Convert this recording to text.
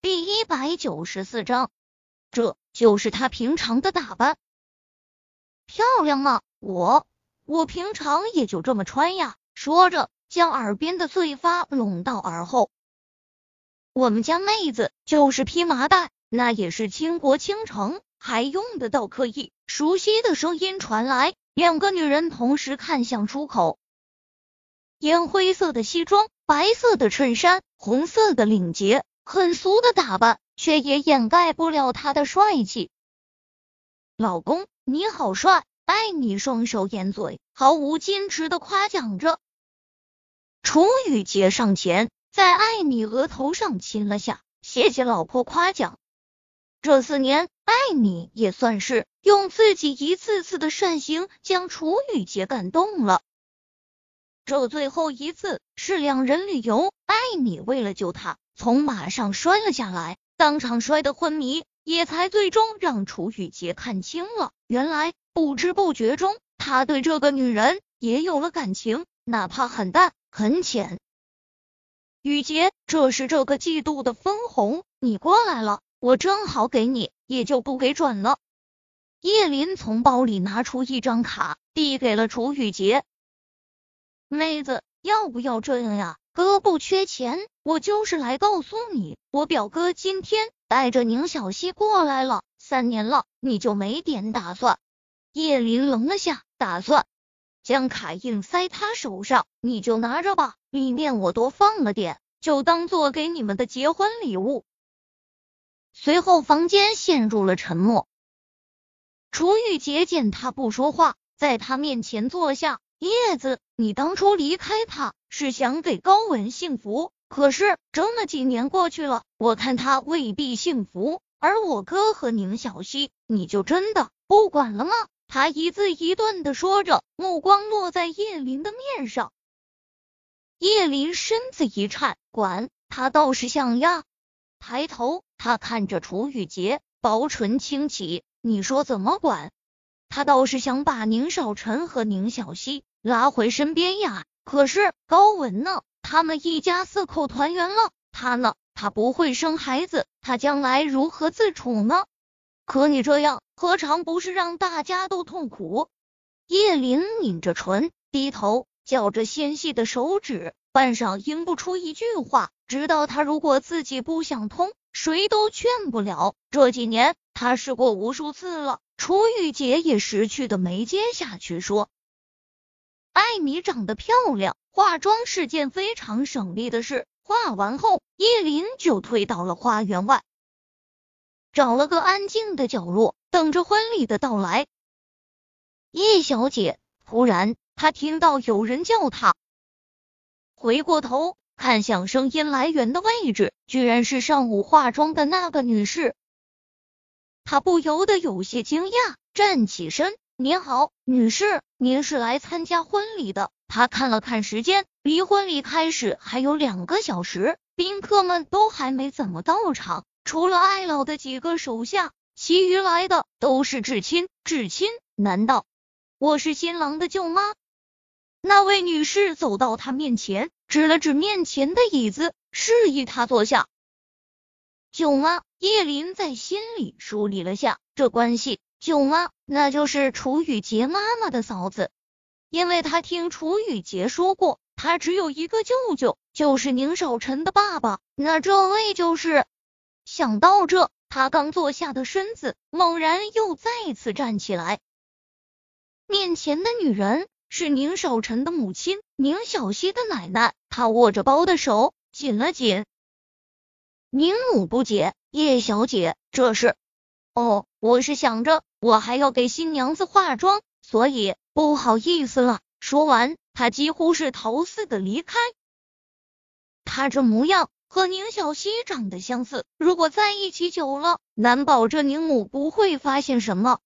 第一百九十四章，这就是她平常的打扮，漂亮吗？我我平常也就这么穿呀。说着，将耳边的碎发拢到耳后。我们家妹子就是披麻袋，那也是倾国倾城，还用得到？刻意。熟悉的声音传来，两个女人同时看向出口。烟灰色的西装，白色的衬衫，红色的领结。很俗的打扮，却也掩盖不了他的帅气。老公，你好帅！爱你双手掩嘴，毫无矜持的夸奖着。楚雨洁上前，在爱你额头上亲了下，谢谢老婆夸奖。这四年，爱你也算是用自己一次次的善行，将楚雨洁感动了。这最后一次是两人旅游，艾米为了救他。从马上摔了下来，当场摔得昏迷，也才最终让楚雨洁看清了，原来不知不觉中，他对这个女人也有了感情，哪怕很淡很浅。雨洁，这是这个季度的分红，你过来了，我正好给你，也就不给转了。叶林从包里拿出一张卡，递给了楚雨洁，妹子，要不要这样呀？哥不缺钱，我就是来告诉你，我表哥今天带着宁小溪过来了。三年了，你就没点打算？叶林愣了下，打算将卡硬塞他手上，你就拿着吧，里面我多放了点，就当做给你们的结婚礼物。随后，房间陷入了沉默。楚雨洁见他不说话，在他面前坐下。叶子，你当初离开他是想给高文幸福，可是这么几年过去了，我看他未必幸福。而我哥和宁小溪，你就真的不管了吗？他一字一顿的说着，目光落在叶林的面上。叶林身子一颤，管他倒是想呀。抬头，他看着楚雨洁，薄唇轻启，你说怎么管？他倒是想把宁少臣和宁小溪。拉回身边呀！可是高文呢？他们一家四口团圆了，他呢？他不会生孩子，他将来如何自处呢？可你这样，何尝不是让大家都痛苦？叶林抿着唇，低头绞着纤细的手指，半晌应不出一句话。直到他如果自己不想通，谁都劝不了。这几年他试过无数次了，楚雨洁也识趣的没接下去说。艾米长得漂亮，化妆是件非常省力的事。化完后，叶林就退到了花园外，找了个安静的角落，等着婚礼的到来。叶小姐，突然他听到有人叫他，回过头看向声音来源的位置，居然是上午化妆的那个女士。他不由得有些惊讶，站起身。您好，女士，您是来参加婚礼的？他看了看时间，离婚礼开始还有两个小时，宾客们都还没怎么到场，除了艾老的几个手下，其余来的都是至亲。至亲？难道我是新郎的舅妈？那位女士走到他面前，指了指面前的椅子，示意他坐下。舅妈，叶林在心里梳理了下这关系。舅妈，那就是楚雨洁妈妈的嫂子，因为他听楚雨洁说过，他只有一个舅舅，就是宁少臣的爸爸。那这位就是……想到这，他刚坐下的身子猛然又再次站起来。面前的女人是宁少臣的母亲宁小溪的奶奶，他握着包的手紧了紧。宁母不解，叶小姐，这是？哦，我是想着。我还要给新娘子化妆，所以不好意思了。说完，他几乎是逃似的离开。他这模样和宁小溪长得相似，如果在一起久了，难保这宁母不会发现什么。